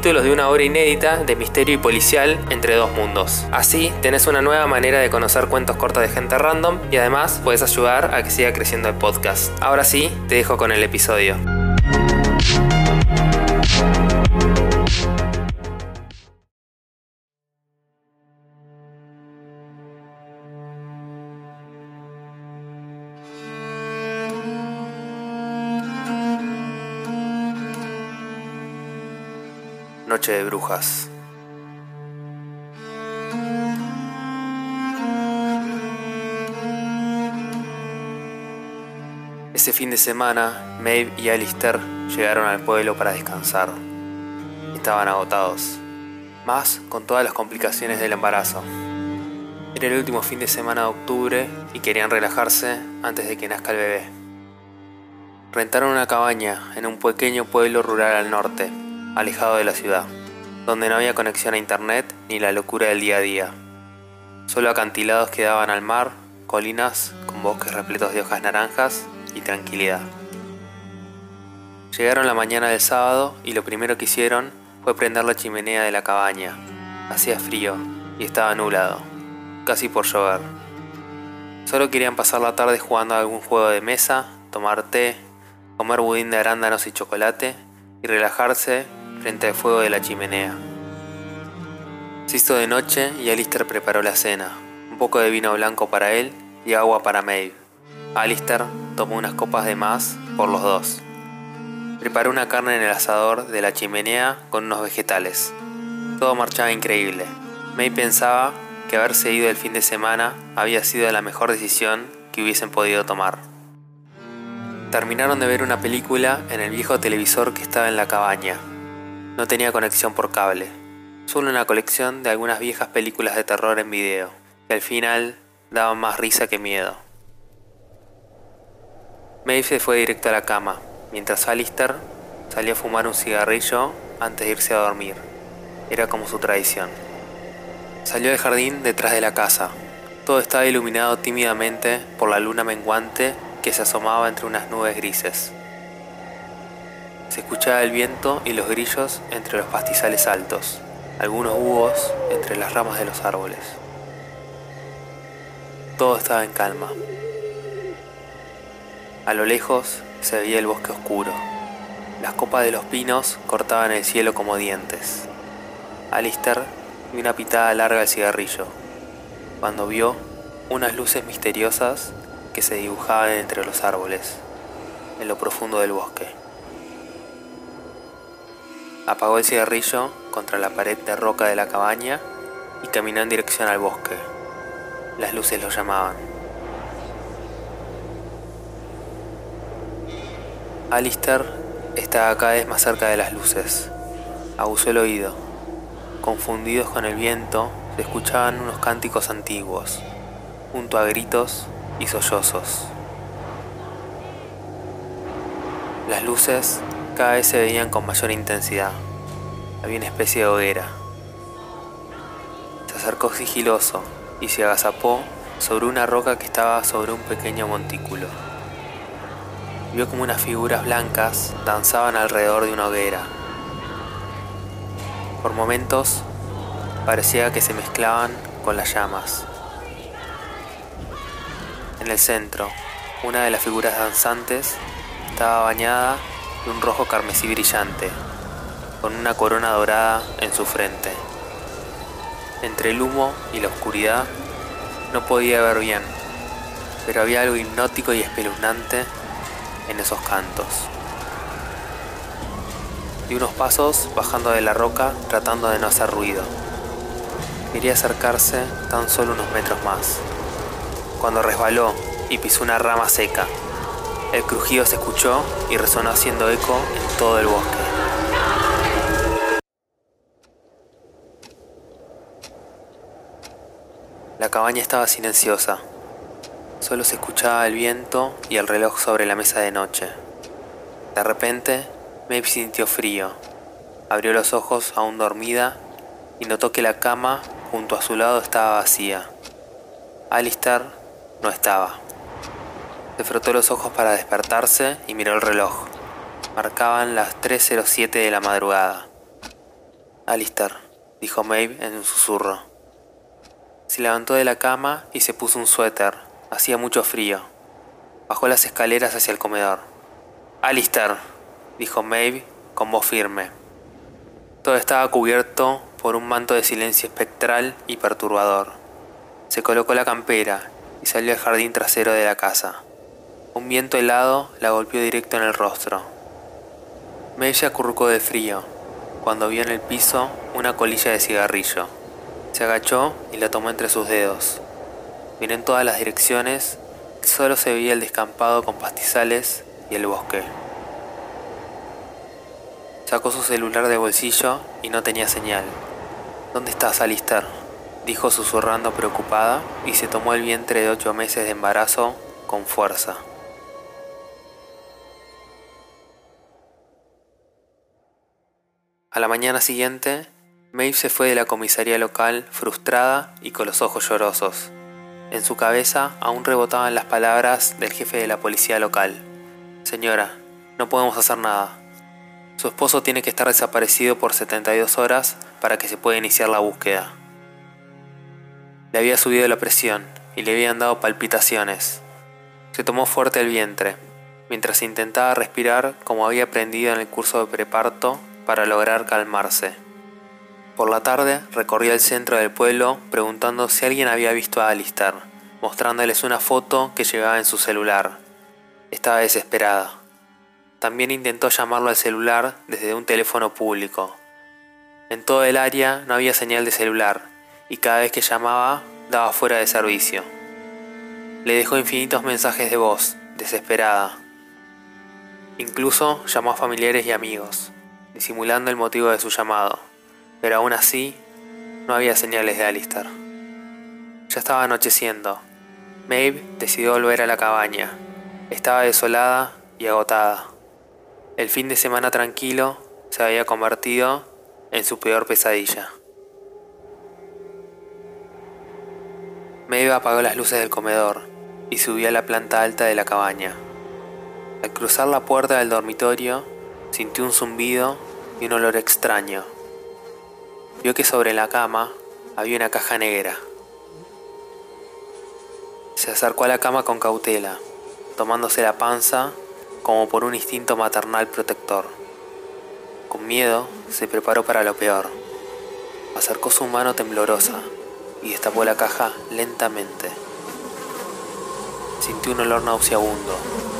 de una obra inédita de misterio y policial entre dos mundos. Así, tenés una nueva manera de conocer cuentos cortos de gente random y además puedes ayudar a que siga creciendo el podcast. Ahora sí, te dejo con el episodio. De Brujas. Ese fin de semana, Maeve y Alistair llegaron al pueblo para descansar. Estaban agotados, más con todas las complicaciones del embarazo. Era el último fin de semana de octubre y querían relajarse antes de que nazca el bebé. Rentaron una cabaña en un pequeño pueblo rural al norte, alejado de la ciudad, donde no había conexión a internet ni la locura del día a día. Solo acantilados que daban al mar, colinas con bosques repletos de hojas naranjas y tranquilidad. Llegaron la mañana del sábado y lo primero que hicieron fue prender la chimenea de la cabaña. Hacía frío y estaba nublado, casi por llover. Solo querían pasar la tarde jugando a algún juego de mesa, tomar té, comer budín de arándanos y chocolate y relajarse frente al fuego de la chimenea. Se hizo de noche y Alistair preparó la cena, un poco de vino blanco para él y agua para Maeve. Alistair tomó unas copas de más por los dos. Preparó una carne en el asador de la chimenea con unos vegetales. Todo marchaba increíble. May pensaba que haberse ido el fin de semana había sido la mejor decisión que hubiesen podido tomar. Terminaron de ver una película en el viejo televisor que estaba en la cabaña. No tenía conexión por cable, solo una colección de algunas viejas películas de terror en video, que al final daban más risa que miedo. Maeve se fue directo a la cama, mientras Alistair salía a fumar un cigarrillo antes de irse a dormir. Era como su tradición. Salió del jardín detrás de la casa. Todo estaba iluminado tímidamente por la luna menguante que se asomaba entre unas nubes grises. Se escuchaba el viento y los grillos entre los pastizales altos, algunos búhos entre las ramas de los árboles. Todo estaba en calma. A lo lejos se veía el bosque oscuro. Las copas de los pinos cortaban el cielo como dientes. Alistair dio una pitada larga al cigarrillo, cuando vio unas luces misteriosas que se dibujaban entre los árboles, en lo profundo del bosque. Apagó el cigarrillo contra la pared de roca de la cabaña y caminó en dirección al bosque. Las luces lo llamaban. Alistair estaba cada vez más cerca de las luces. Abusó el oído. Confundidos con el viento, se escuchaban unos cánticos antiguos, junto a gritos y sollozos. Las luces cada vez se veían con mayor intensidad. Había una especie de hoguera. Se acercó sigiloso y se agazapó sobre una roca que estaba sobre un pequeño montículo. Vio como unas figuras blancas danzaban alrededor de una hoguera. Por momentos parecía que se mezclaban con las llamas. En el centro, una de las figuras danzantes estaba bañada de un rojo carmesí brillante, con una corona dorada en su frente. Entre el humo y la oscuridad no podía ver bien, pero había algo hipnótico y espeluznante en esos cantos. Di unos pasos bajando de la roca tratando de no hacer ruido. Quería acercarse tan solo unos metros más, cuando resbaló y pisó una rama seca. El crujido se escuchó y resonó haciendo eco en todo el bosque. La cabaña estaba silenciosa. Solo se escuchaba el viento y el reloj sobre la mesa de noche. De repente, Maeve sintió frío. Abrió los ojos aún dormida y notó que la cama junto a su lado estaba vacía. Alistair no estaba. Se frotó los ojos para despertarse y miró el reloj. Marcaban las 3.07 de la madrugada. Alistair, dijo Maeve en un susurro. Se levantó de la cama y se puso un suéter. Hacía mucho frío. Bajó las escaleras hacia el comedor. Alistair, dijo Maeve con voz firme. Todo estaba cubierto por un manto de silencio espectral y perturbador. Se colocó la campera y salió al jardín trasero de la casa. Un viento helado la golpeó directo en el rostro. Maeve se acurrucó de frío cuando vio en el piso una colilla de cigarrillo. Se agachó y la tomó entre sus dedos. Miró en todas las direcciones, solo se veía el descampado con pastizales y el bosque. Sacó su celular de bolsillo y no tenía señal. ¿Dónde estás, Alistair? dijo susurrando preocupada y se tomó el vientre de ocho meses de embarazo con fuerza. A la mañana siguiente, Maeve se fue de la comisaría local frustrada y con los ojos llorosos. En su cabeza aún rebotaban las palabras del jefe de la policía local. Señora, no podemos hacer nada. Su esposo tiene que estar desaparecido por 72 horas para que se pueda iniciar la búsqueda. Le había subido la presión y le habían dado palpitaciones. Se tomó fuerte el vientre, mientras intentaba respirar como había aprendido en el curso de preparto para lograr calmarse. Por la tarde recorría el centro del pueblo preguntando si alguien había visto a Alistair, mostrándoles una foto que llevaba en su celular. Estaba desesperada. También intentó llamarlo al celular desde un teléfono público. En todo el área no había señal de celular y cada vez que llamaba daba fuera de servicio. Le dejó infinitos mensajes de voz, desesperada. Incluso llamó a familiares y amigos disimulando el motivo de su llamado, pero aún así no había señales de Alistair. Ya estaba anocheciendo. Maeve decidió volver a la cabaña. Estaba desolada y agotada. El fin de semana tranquilo se había convertido en su peor pesadilla. Maeve apagó las luces del comedor y subió a la planta alta de la cabaña. Al cruzar la puerta del dormitorio, Sintió un zumbido y un olor extraño. Vio que sobre la cama había una caja negra. Se acercó a la cama con cautela, tomándose la panza como por un instinto maternal protector. Con miedo, se preparó para lo peor. Acercó su mano temblorosa y destapó la caja lentamente. Sintió un olor nauseabundo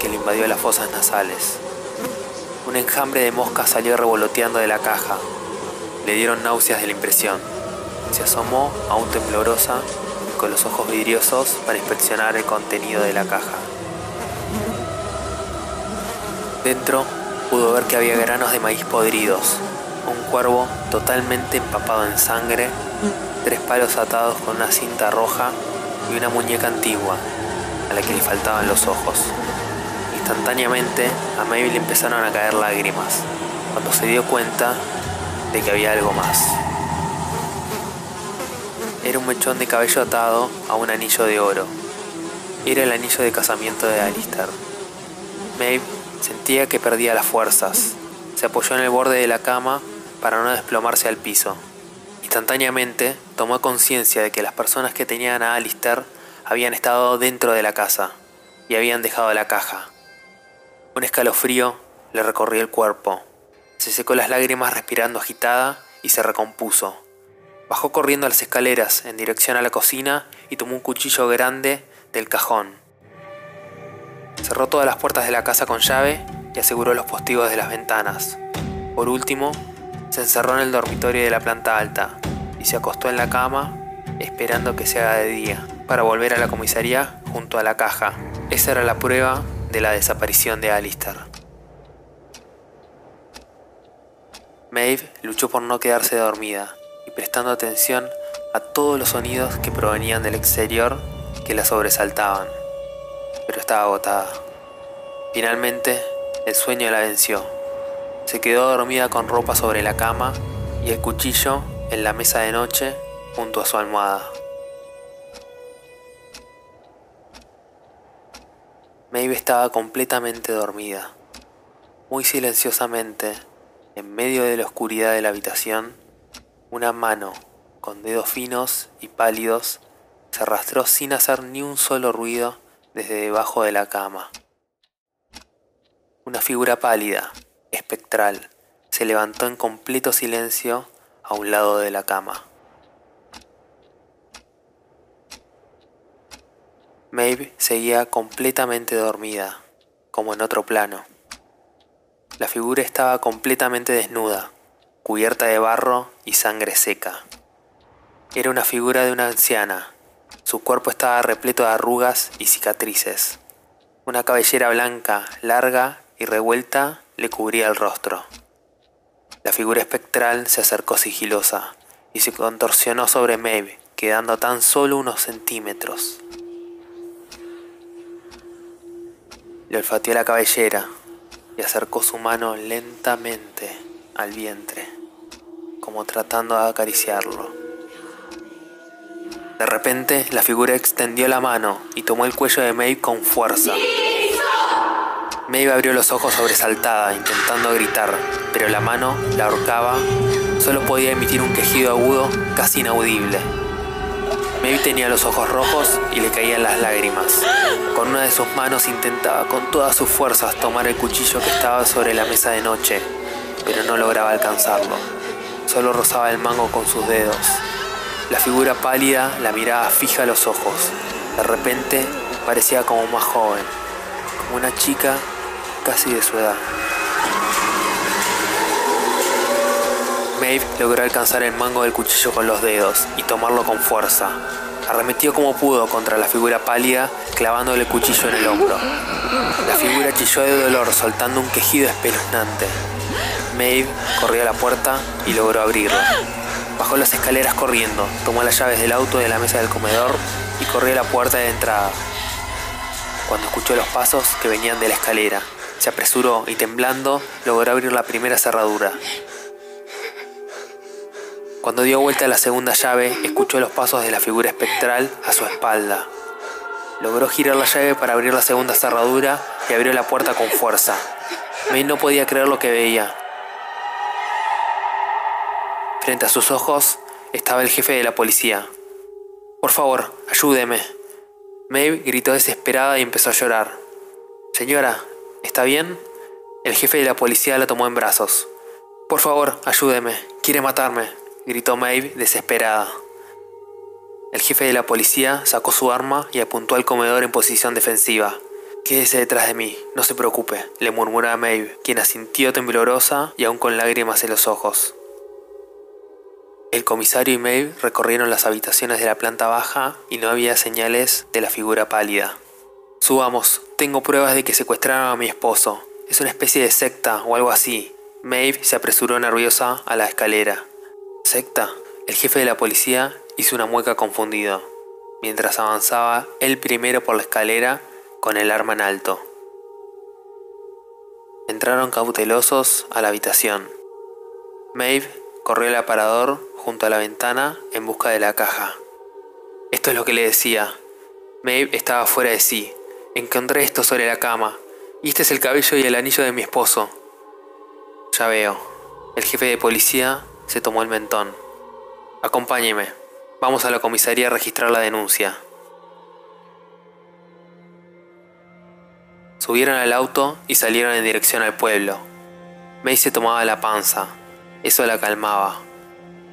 que le invadió las fosas nasales. Un enjambre de moscas salió revoloteando de la caja. Le dieron náuseas de la impresión. Se asomó, aún temblorosa, con los ojos vidriosos para inspeccionar el contenido de la caja. Dentro pudo ver que había granos de maíz podridos, un cuervo totalmente empapado en sangre, tres palos atados con una cinta roja y una muñeca antigua a la que le faltaban los ojos. Instantáneamente a Maeve le empezaron a caer lágrimas cuando se dio cuenta de que había algo más. Era un mechón de cabello atado a un anillo de oro. Era el anillo de casamiento de Alistair. Maeve sentía que perdía las fuerzas. Se apoyó en el borde de la cama para no desplomarse al piso. Instantáneamente tomó conciencia de que las personas que tenían a Alistair habían estado dentro de la casa y habían dejado la caja. Un escalofrío le recorrió el cuerpo. Se secó las lágrimas respirando agitada y se recompuso. Bajó corriendo a las escaleras en dirección a la cocina y tomó un cuchillo grande del cajón. Cerró todas las puertas de la casa con llave y aseguró los postigos de las ventanas. Por último, se encerró en el dormitorio de la planta alta y se acostó en la cama esperando que se haga de día para volver a la comisaría junto a la caja. Esa era la prueba de la desaparición de Alistair. Maeve luchó por no quedarse dormida y prestando atención a todos los sonidos que provenían del exterior que la sobresaltaban, pero estaba agotada. Finalmente, el sueño la venció. Se quedó dormida con ropa sobre la cama y el cuchillo en la mesa de noche junto a su almohada. Maeve estaba completamente dormida. Muy silenciosamente, en medio de la oscuridad de la habitación, una mano, con dedos finos y pálidos, se arrastró sin hacer ni un solo ruido desde debajo de la cama. Una figura pálida, espectral, se levantó en completo silencio a un lado de la cama. Maeve seguía completamente dormida, como en otro plano. La figura estaba completamente desnuda, cubierta de barro y sangre seca. Era una figura de una anciana. Su cuerpo estaba repleto de arrugas y cicatrices. Una cabellera blanca, larga y revuelta le cubría el rostro. La figura espectral se acercó sigilosa y se contorsionó sobre Maeve, quedando tan solo unos centímetros. Le olfateó la cabellera y acercó su mano lentamente al vientre, como tratando de acariciarlo. De repente, la figura extendió la mano y tomó el cuello de Maeve con fuerza. Maeve abrió los ojos sobresaltada, intentando gritar, pero la mano la ahorcaba. Solo podía emitir un quejido agudo, casi inaudible. Maeve tenía los ojos rojos y le caían las lágrimas. Con una de sus manos intentaba con todas sus fuerzas tomar el cuchillo que estaba sobre la mesa de noche, pero no lograba alcanzarlo. Solo rozaba el mango con sus dedos. La figura pálida la miraba fija a los ojos. De repente parecía como más joven, como una chica casi de su edad. Maeve logró alcanzar el mango del cuchillo con los dedos y tomarlo con fuerza. Arremetió como pudo contra la figura pálida, clavándole el cuchillo en el hombro. La figura chilló de dolor, soltando un quejido espeluznante. Maeve corrió a la puerta y logró abrirla. Bajó las escaleras corriendo, tomó las llaves del auto de la mesa del comedor y corrió a la puerta de entrada. Cuando escuchó los pasos que venían de la escalera, se apresuró y temblando logró abrir la primera cerradura. Cuando dio vuelta a la segunda llave, escuchó los pasos de la figura espectral a su espalda. Logró girar la llave para abrir la segunda cerradura y abrió la puerta con fuerza. May no podía creer lo que veía. Frente a sus ojos estaba el jefe de la policía. Por favor, ayúdeme. Maeve gritó desesperada y empezó a llorar. Señora, ¿está bien? El jefe de la policía la tomó en brazos. Por favor, ayúdeme. Quiere matarme gritó Maeve desesperada. El jefe de la policía sacó su arma y apuntó al comedor en posición defensiva. Quédese detrás de mí, no se preocupe, le murmuró a Maeve, quien asintió temblorosa y aún con lágrimas en los ojos. El comisario y Maeve recorrieron las habitaciones de la planta baja y no había señales de la figura pálida. Subamos, tengo pruebas de que secuestraron a mi esposo. Es una especie de secta o algo así. Maeve se apresuró nerviosa a la escalera. ¿Secta? El jefe de la policía hizo una mueca confundido, mientras avanzaba él primero por la escalera con el arma en alto. Entraron cautelosos a la habitación. Maeve corrió al aparador junto a la ventana en busca de la caja. Esto es lo que le decía. Maeve estaba fuera de sí. Encontré esto sobre la cama. Y este es el cabello y el anillo de mi esposo. Ya veo. El jefe de policía se tomó el mentón. Acompáñeme. Vamos a la comisaría a registrar la denuncia. Subieron al auto y salieron en dirección al pueblo. May se tomaba la panza. Eso la calmaba.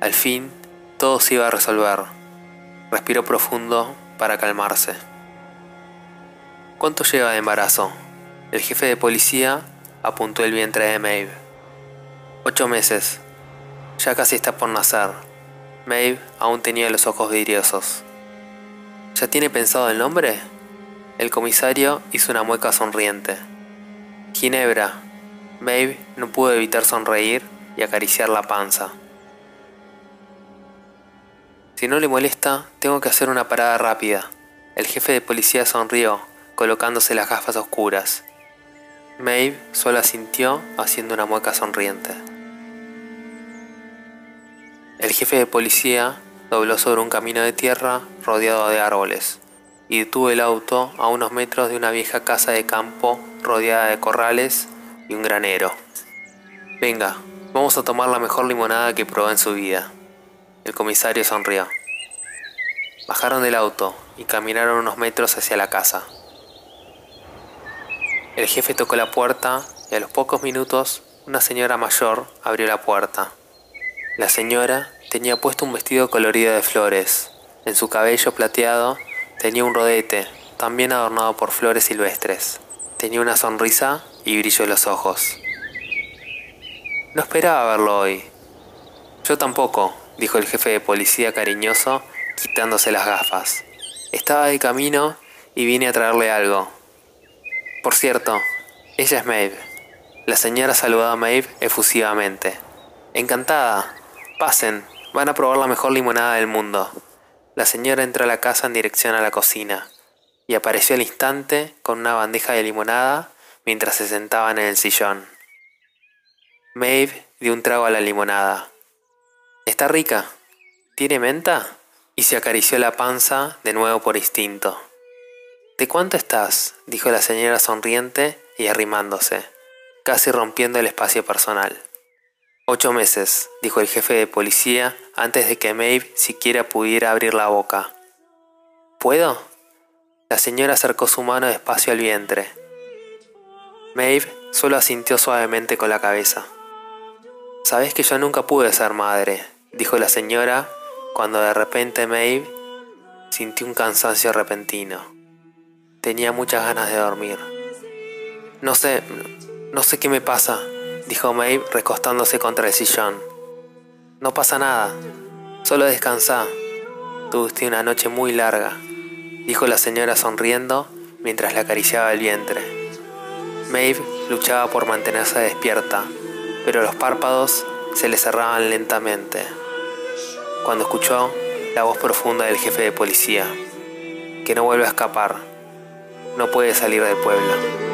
Al fin, todo se iba a resolver. Respiró profundo para calmarse. ¿Cuánto lleva de embarazo? El jefe de policía apuntó el vientre de Maeve. Ocho meses, ya casi está por nacer. Maeve aún tenía los ojos vidriosos. ¿Ya tiene pensado el nombre? El comisario hizo una mueca sonriente. Ginebra. Maeve no pudo evitar sonreír y acariciar la panza. Si no le molesta, tengo que hacer una parada rápida. El jefe de policía sonrió, colocándose las gafas oscuras. Maeve solo asintió haciendo una mueca sonriente. El jefe de policía dobló sobre un camino de tierra rodeado de árboles y detuvo el auto a unos metros de una vieja casa de campo rodeada de corrales y un granero. Venga, vamos a tomar la mejor limonada que probó en su vida. El comisario sonrió. Bajaron del auto y caminaron unos metros hacia la casa. El jefe tocó la puerta y a los pocos minutos una señora mayor abrió la puerta. La señora tenía puesto un vestido colorido de flores. En su cabello plateado tenía un rodete, también adornado por flores silvestres. Tenía una sonrisa y brillo en los ojos. No esperaba verlo hoy. Yo tampoco, dijo el jefe de policía cariñoso, quitándose las gafas. Estaba de camino y vine a traerle algo. Por cierto, ella es Maeve. La señora saludó a Maeve efusivamente. Encantada. Pasen, van a probar la mejor limonada del mundo. La señora entró a la casa en dirección a la cocina y apareció al instante con una bandeja de limonada mientras se sentaban en el sillón. Maeve dio un trago a la limonada. ¿Está rica? ¿Tiene menta? Y se acarició la panza de nuevo por instinto. ¿De cuánto estás? dijo la señora sonriente y arrimándose, casi rompiendo el espacio personal. Ocho meses, dijo el jefe de policía antes de que Maeve siquiera pudiera abrir la boca. ¿Puedo? La señora acercó su mano despacio al vientre. Maeve solo asintió suavemente con la cabeza. Sabes que yo nunca pude ser madre, dijo la señora cuando de repente Maeve sintió un cansancio repentino. Tenía muchas ganas de dormir. No sé, no sé qué me pasa, dijo Maeve recostándose contra el sillón. No pasa nada, solo descansa. Tuviste una noche muy larga, dijo la señora sonriendo mientras le acariciaba el vientre. Maeve luchaba por mantenerse despierta, pero los párpados se le cerraban lentamente. Cuando escuchó la voz profunda del jefe de policía, que no vuelve a escapar, no puede salir del pueblo.